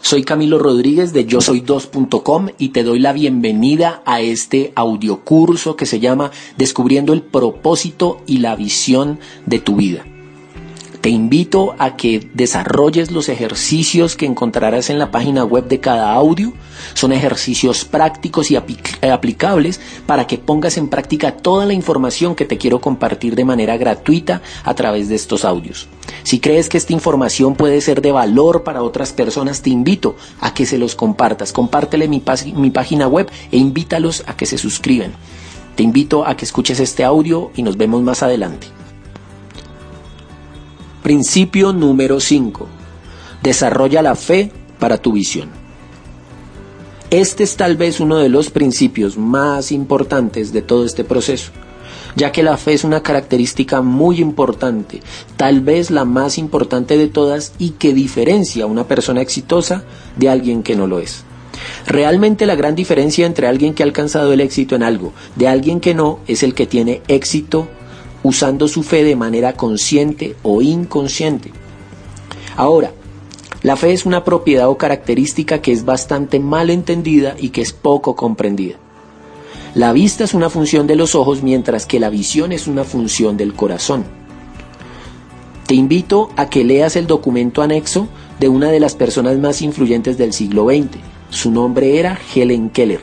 soy Camilo Rodríguez de yo soy 2.com y te doy la bienvenida a este audiocurso que se llama Descubriendo el propósito y la visión de tu vida. Te invito a que desarrolles los ejercicios que encontrarás en la página web de cada audio. Son ejercicios prácticos y aplicables para que pongas en práctica toda la información que te quiero compartir de manera gratuita a través de estos audios. Si crees que esta información puede ser de valor para otras personas, te invito a que se los compartas. Compártele mi, página web e invítalos a que se suscriban. Te invito a que escuches este audio y nos vemos más adelante. Principio número 5. Desarrolla la fe para tu visión. Este es tal vez uno de los principios más importantes de todo este proceso, ya que la fe es una característica muy importante, tal vez la más importante de todas y que diferencia a una persona exitosa de alguien que no lo es. Realmente la gran diferencia entre alguien que ha alcanzado el éxito en algo de alguien que no es el que tiene éxito usando su fe de manera consciente o inconsciente. Ahora, la fe es una propiedad o característica que es bastante mal entendida y que es poco comprendida. La vista es una función de los ojos mientras que la visión es una función del corazón. Te invito a que leas el documento anexo de una de las personas más influyentes del siglo XX. Su nombre era Helen Keller.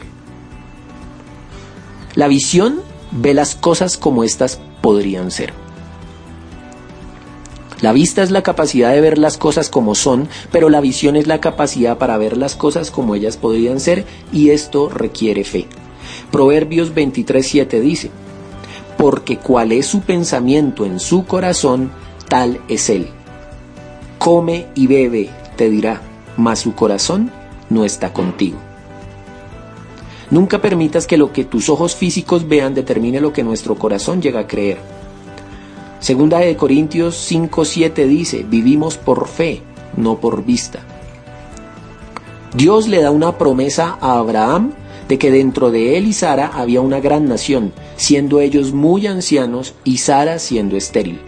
La visión ve las cosas como éstas podrían ser. La vista es la capacidad de ver las cosas como son, pero la visión es la capacidad para ver las cosas como ellas podrían ser y esto requiere fe. Proverbios 23:7 dice, porque cual es su pensamiento en su corazón, tal es él. Come y bebe, te dirá, mas su corazón no está contigo. Nunca permitas que lo que tus ojos físicos vean determine lo que nuestro corazón llega a creer. Segunda de Corintios 5:7 dice, vivimos por fe, no por vista. Dios le da una promesa a Abraham de que dentro de él y Sara había una gran nación, siendo ellos muy ancianos y Sara siendo estéril.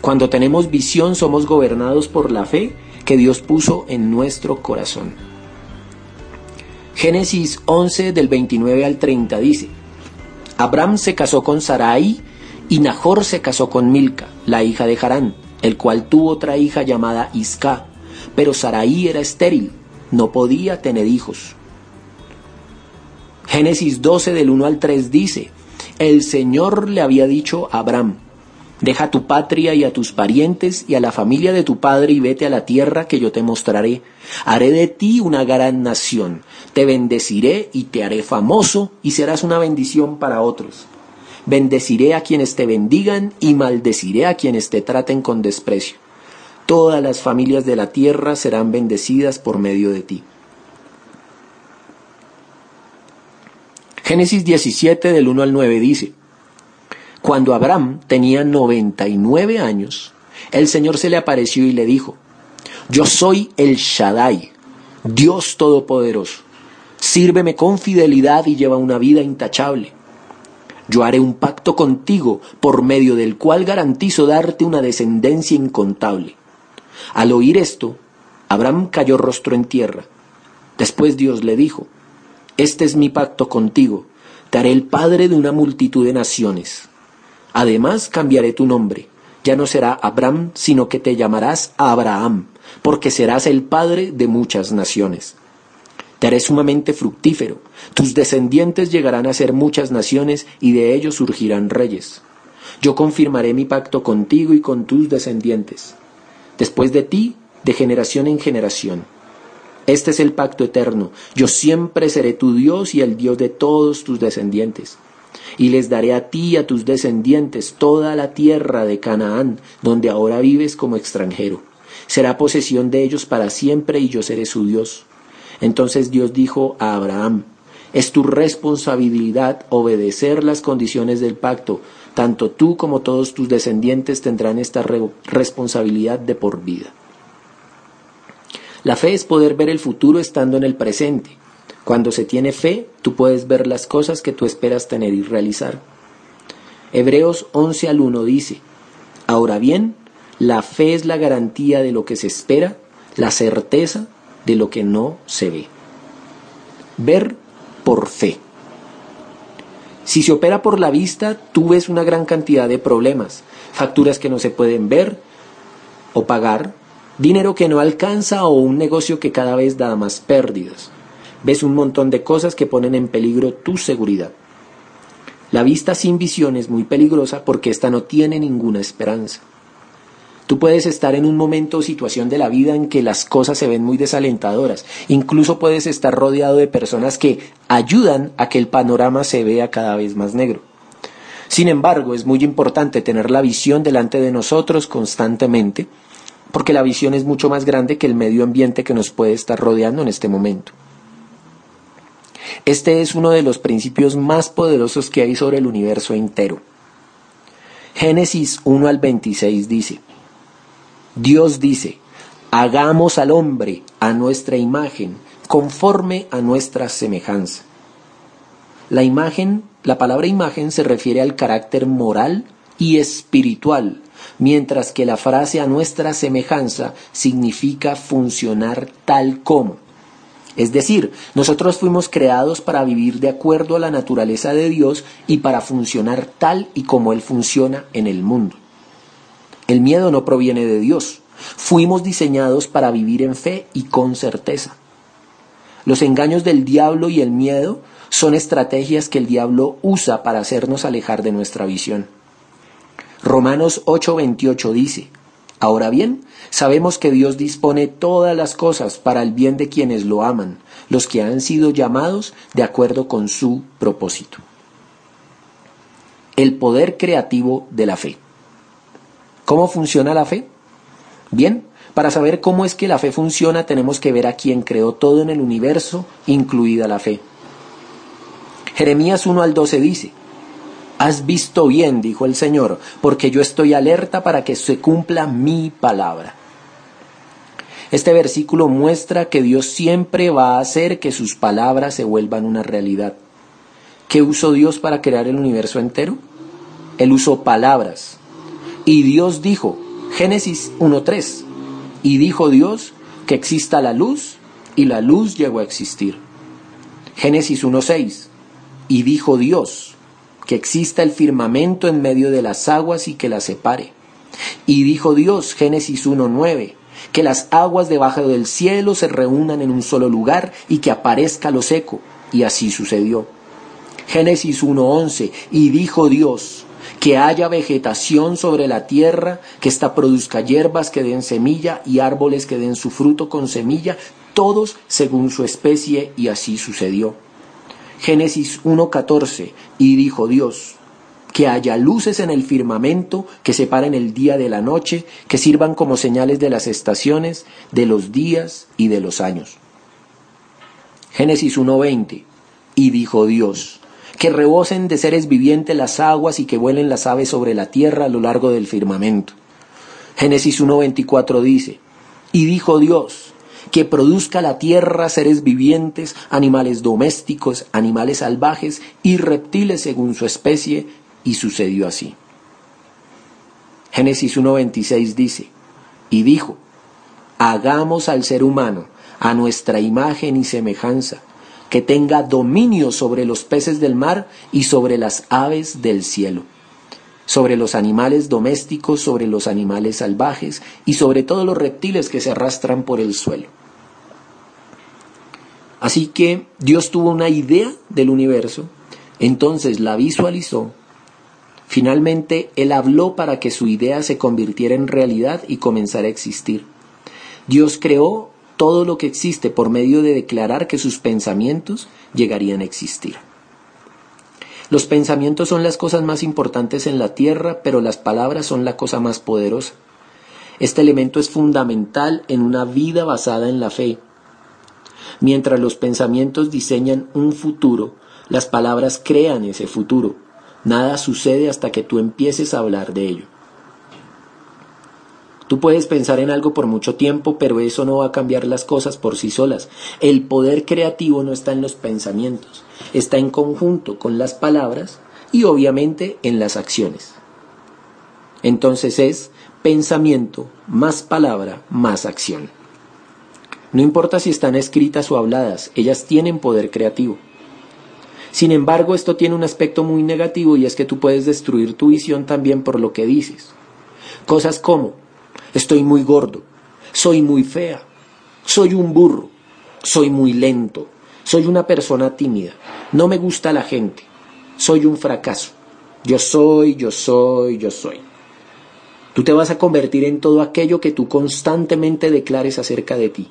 Cuando tenemos visión somos gobernados por la fe que Dios puso en nuestro corazón. Génesis 11 del 29 al 30 dice, Abraham se casó con Sarai y Nahor se casó con Milca, la hija de Harán, el cual tuvo otra hija llamada Isca, pero Sarai era estéril, no podía tener hijos. Génesis 12 del 1 al 3 dice, el Señor le había dicho a Abraham, Deja tu patria y a tus parientes y a la familia de tu padre y vete a la tierra que yo te mostraré. Haré de ti una gran nación. Te bendeciré y te haré famoso y serás una bendición para otros. Bendeciré a quienes te bendigan y maldeciré a quienes te traten con desprecio. Todas las familias de la tierra serán bendecidas por medio de ti. Génesis 17 del 1 al 9 dice, cuando Abraham tenía 99 años, el Señor se le apareció y le dijo, yo soy el Shaddai, Dios Todopoderoso. Sírveme con fidelidad y lleva una vida intachable. Yo haré un pacto contigo por medio del cual garantizo darte una descendencia incontable. Al oír esto, Abraham cayó rostro en tierra. Después Dios le dijo, Este es mi pacto contigo, te haré el padre de una multitud de naciones. Además cambiaré tu nombre. Ya no será Abraham, sino que te llamarás Abraham, porque serás el padre de muchas naciones. Te haré sumamente fructífero. Tus descendientes llegarán a ser muchas naciones y de ellos surgirán reyes. Yo confirmaré mi pacto contigo y con tus descendientes. Después de ti, de generación en generación. Este es el pacto eterno. Yo siempre seré tu Dios y el Dios de todos tus descendientes y les daré a ti y a tus descendientes toda la tierra de Canaán, donde ahora vives como extranjero. será posesión de ellos para siempre y yo seré su Dios. Entonces Dios dijo a Abraham, es tu responsabilidad obedecer las condiciones del pacto. Tanto tú como todos tus descendientes tendrán esta responsabilidad de por vida. La fe es poder ver el futuro estando en el presente. Cuando se tiene fe, tú puedes ver las cosas que tú esperas tener y realizar. Hebreos 11 al 1 dice, Ahora bien, la fe es la garantía de lo que se espera, la certeza de lo que no se ve. Ver por fe. Si se opera por la vista, tú ves una gran cantidad de problemas, facturas que no se pueden ver o pagar, dinero que no alcanza o un negocio que cada vez da más pérdidas. Ves un montón de cosas que ponen en peligro tu seguridad. La vista sin visión es muy peligrosa porque ésta no tiene ninguna esperanza. Tú puedes estar en un momento o situación de la vida en que las cosas se ven muy desalentadoras. Incluso puedes estar rodeado de personas que ayudan a que el panorama se vea cada vez más negro. Sin embargo, es muy importante tener la visión delante de nosotros constantemente, porque la visión es mucho más grande que el medio ambiente que nos puede estar rodeando en este momento. Este es uno de los principios más poderosos que hay sobre el universo entero. Génesis 1 al 26 dice, Dios dice, hagamos al hombre a nuestra imagen, conforme a nuestra semejanza. La imagen, la palabra imagen se refiere al carácter moral y espiritual, mientras que la frase a nuestra semejanza significa funcionar tal como. Es decir, nosotros fuimos creados para vivir de acuerdo a la naturaleza de Dios y para funcionar tal y como Él funciona en el mundo. El miedo no proviene de Dios. Fuimos diseñados para vivir en fe y con certeza. Los engaños del diablo y el miedo son estrategias que el diablo usa para hacernos alejar de nuestra visión. Romanos 8:28 dice, Ahora bien, sabemos que Dios dispone todas las cosas para el bien de quienes lo aman, los que han sido llamados de acuerdo con su propósito. El poder creativo de la fe. ¿Cómo funciona la fe? Bien, para saber cómo es que la fe funciona tenemos que ver a quien creó todo en el universo, incluida la fe. Jeremías 1 al 12 dice, Has visto bien, dijo el Señor, porque yo estoy alerta para que se cumpla mi palabra. Este versículo muestra que Dios siempre va a hacer que sus palabras se vuelvan una realidad. ¿Qué usó Dios para crear el universo entero? Él usó palabras, y Dios dijo, Génesis 1.3, y dijo Dios que exista la luz, y la luz llegó a existir. Génesis 1.6, y dijo Dios que exista el firmamento en medio de las aguas y que las separe. Y dijo Dios, Génesis 1.9, que las aguas debajo del cielo se reúnan en un solo lugar y que aparezca lo seco. Y así sucedió. Génesis 1.11, y dijo Dios, que haya vegetación sobre la tierra, que ésta produzca hierbas que den semilla y árboles que den su fruto con semilla, todos según su especie, y así sucedió. Génesis 1.14, y dijo Dios, que haya luces en el firmamento que separen el día de la noche, que sirvan como señales de las estaciones, de los días y de los años. Génesis 1.20, y dijo Dios, que rebosen de seres vivientes las aguas y que vuelen las aves sobre la tierra a lo largo del firmamento. Génesis 1.24 dice, y dijo Dios, que produzca la tierra seres vivientes, animales domésticos, animales salvajes y reptiles según su especie, y sucedió así. Génesis 1.26 dice, y dijo, hagamos al ser humano a nuestra imagen y semejanza, que tenga dominio sobre los peces del mar y sobre las aves del cielo, sobre los animales domésticos, sobre los animales salvajes y sobre todos los reptiles que se arrastran por el suelo. Así que Dios tuvo una idea del universo, entonces la visualizó, finalmente Él habló para que su idea se convirtiera en realidad y comenzara a existir. Dios creó todo lo que existe por medio de declarar que sus pensamientos llegarían a existir. Los pensamientos son las cosas más importantes en la tierra, pero las palabras son la cosa más poderosa. Este elemento es fundamental en una vida basada en la fe. Mientras los pensamientos diseñan un futuro, las palabras crean ese futuro. Nada sucede hasta que tú empieces a hablar de ello. Tú puedes pensar en algo por mucho tiempo, pero eso no va a cambiar las cosas por sí solas. El poder creativo no está en los pensamientos, está en conjunto con las palabras y obviamente en las acciones. Entonces es pensamiento más palabra más acción. No importa si están escritas o habladas, ellas tienen poder creativo. Sin embargo, esto tiene un aspecto muy negativo y es que tú puedes destruir tu visión también por lo que dices. Cosas como, estoy muy gordo, soy muy fea, soy un burro, soy muy lento, soy una persona tímida, no me gusta la gente, soy un fracaso, yo soy, yo soy, yo soy. Tú te vas a convertir en todo aquello que tú constantemente declares acerca de ti.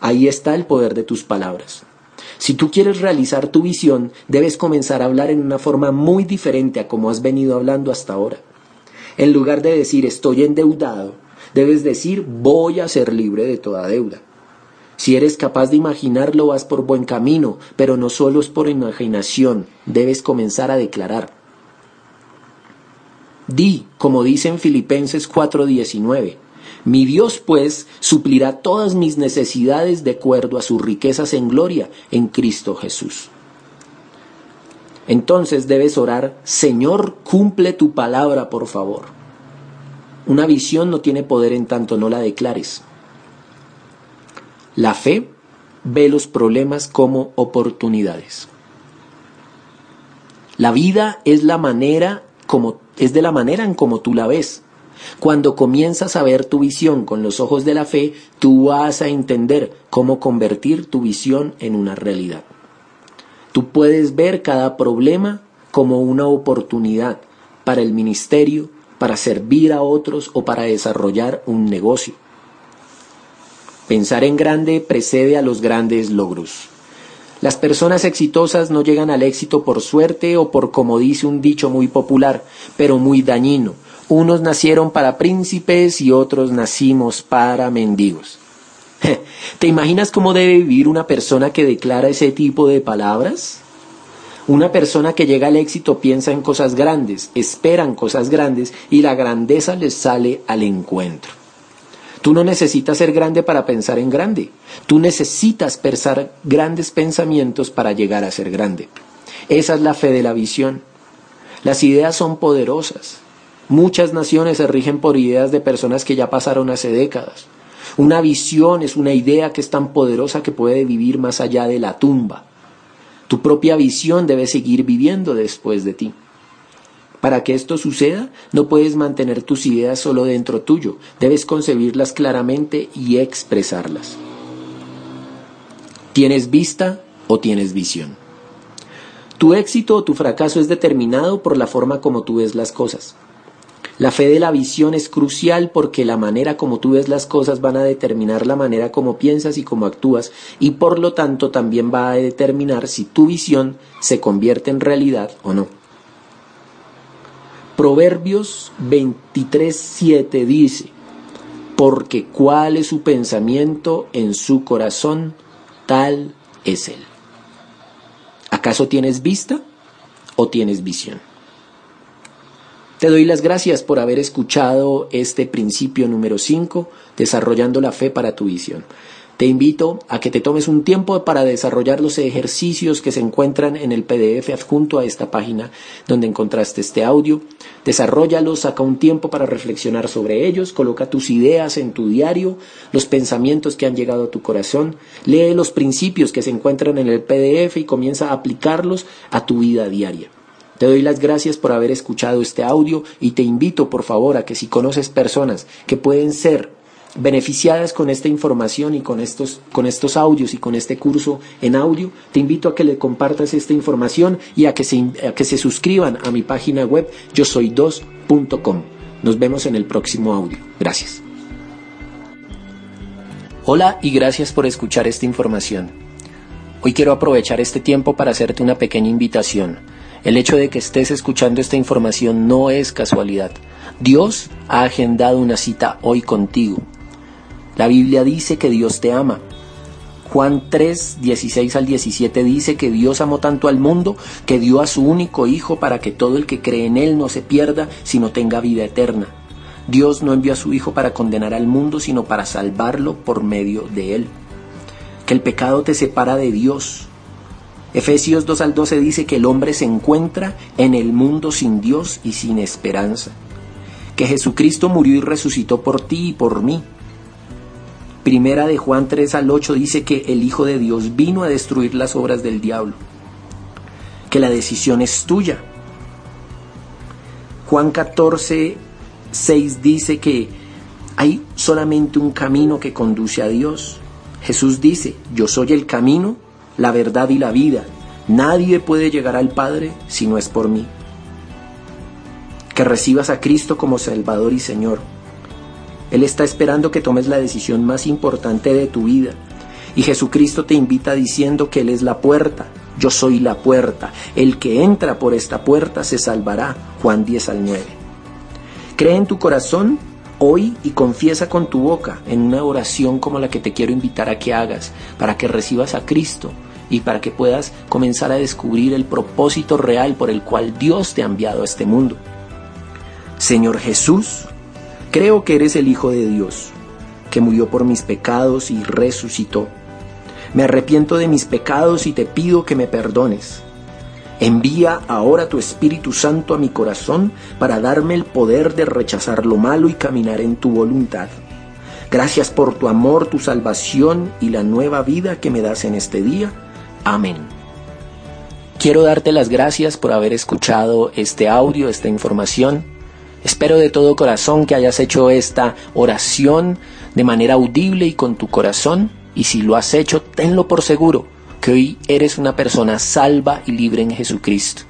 Ahí está el poder de tus palabras. Si tú quieres realizar tu visión, debes comenzar a hablar en una forma muy diferente a como has venido hablando hasta ahora. En lugar de decir estoy endeudado, debes decir voy a ser libre de toda deuda. Si eres capaz de imaginarlo, vas por buen camino, pero no solo es por imaginación, debes comenzar a declarar. Di, como dice en Filipenses 4:19, mi Dios pues suplirá todas mis necesidades de acuerdo a sus riquezas en gloria en Cristo Jesús. Entonces debes orar, Señor, cumple tu palabra, por favor. Una visión no tiene poder en tanto no la declares. La fe ve los problemas como oportunidades. La vida es la manera como es de la manera en como tú la ves. Cuando comienzas a ver tu visión con los ojos de la fe, tú vas a entender cómo convertir tu visión en una realidad. Tú puedes ver cada problema como una oportunidad para el ministerio, para servir a otros o para desarrollar un negocio. Pensar en grande precede a los grandes logros. Las personas exitosas no llegan al éxito por suerte o por, como dice un dicho muy popular, pero muy dañino. Unos nacieron para príncipes y otros nacimos para mendigos. ¿Te imaginas cómo debe vivir una persona que declara ese tipo de palabras? Una persona que llega al éxito piensa en cosas grandes, esperan cosas grandes y la grandeza les sale al encuentro. Tú no necesitas ser grande para pensar en grande. Tú necesitas pensar grandes pensamientos para llegar a ser grande. Esa es la fe de la visión. Las ideas son poderosas. Muchas naciones se rigen por ideas de personas que ya pasaron hace décadas. Una visión es una idea que es tan poderosa que puede vivir más allá de la tumba. Tu propia visión debe seguir viviendo después de ti. Para que esto suceda, no puedes mantener tus ideas solo dentro tuyo, debes concebirlas claramente y expresarlas. ¿Tienes vista o tienes visión? Tu éxito o tu fracaso es determinado por la forma como tú ves las cosas. La fe de la visión es crucial porque la manera como tú ves las cosas van a determinar la manera como piensas y cómo actúas y por lo tanto también va a determinar si tu visión se convierte en realidad o no. Proverbios 23:7 dice, porque cuál es su pensamiento en su corazón, tal es él. ¿Acaso tienes vista o tienes visión? Te doy las gracias por haber escuchado este principio número 5, desarrollando la fe para tu visión. Te invito a que te tomes un tiempo para desarrollar los ejercicios que se encuentran en el PDF adjunto a esta página donde encontraste este audio. Desarrollalos, saca un tiempo para reflexionar sobre ellos, coloca tus ideas en tu diario, los pensamientos que han llegado a tu corazón, lee los principios que se encuentran en el PDF y comienza a aplicarlos a tu vida diaria. Te doy las gracias por haber escuchado este audio y te invito por favor a que si conoces personas que pueden ser beneficiadas con esta información y con estos, con estos audios y con este curso en audio, te invito a que le compartas esta información y a que se, a que se suscriban a mi página web yo soy 2.com. Nos vemos en el próximo audio. Gracias. Hola y gracias por escuchar esta información. Hoy quiero aprovechar este tiempo para hacerte una pequeña invitación. El hecho de que estés escuchando esta información no es casualidad. Dios ha agendado una cita hoy contigo. La Biblia dice que Dios te ama. Juan 3, 16 al 17 dice que Dios amó tanto al mundo que dio a su único Hijo para que todo el que cree en Él no se pierda, sino tenga vida eterna. Dios no envió a su Hijo para condenar al mundo, sino para salvarlo por medio de Él. Que el pecado te separa de Dios. Efesios 2 al 12 dice que el hombre se encuentra en el mundo sin Dios y sin esperanza. Que Jesucristo murió y resucitó por ti y por mí. Primera de Juan 3 al 8 dice que el Hijo de Dios vino a destruir las obras del diablo. Que la decisión es tuya. Juan 14 6 dice que hay solamente un camino que conduce a Dios. Jesús dice, yo soy el camino, la verdad y la vida. Nadie puede llegar al Padre si no es por mí. Que recibas a Cristo como Salvador y Señor. Él está esperando que tomes la decisión más importante de tu vida. Y Jesucristo te invita diciendo que Él es la puerta. Yo soy la puerta. El que entra por esta puerta se salvará. Juan 10 al 9. Cree en tu corazón hoy y confiesa con tu boca en una oración como la que te quiero invitar a que hagas para que recibas a Cristo y para que puedas comenzar a descubrir el propósito real por el cual Dios te ha enviado a este mundo. Señor Jesús, creo que eres el Hijo de Dios, que murió por mis pecados y resucitó. Me arrepiento de mis pecados y te pido que me perdones. Envía ahora tu Espíritu Santo a mi corazón para darme el poder de rechazar lo malo y caminar en tu voluntad. Gracias por tu amor, tu salvación y la nueva vida que me das en este día. Amén. Quiero darte las gracias por haber escuchado este audio, esta información. Espero de todo corazón que hayas hecho esta oración de manera audible y con tu corazón. Y si lo has hecho, tenlo por seguro que hoy eres una persona salva y libre en Jesucristo.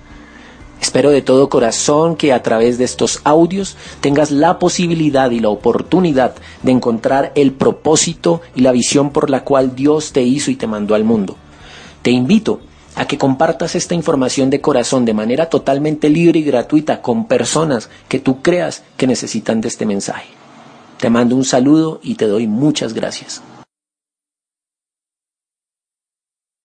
Espero de todo corazón que a través de estos audios tengas la posibilidad y la oportunidad de encontrar el propósito y la visión por la cual Dios te hizo y te mandó al mundo. Te invito a que compartas esta información de corazón de manera totalmente libre y gratuita con personas que tú creas que necesitan de este mensaje. Te mando un saludo y te doy muchas gracias.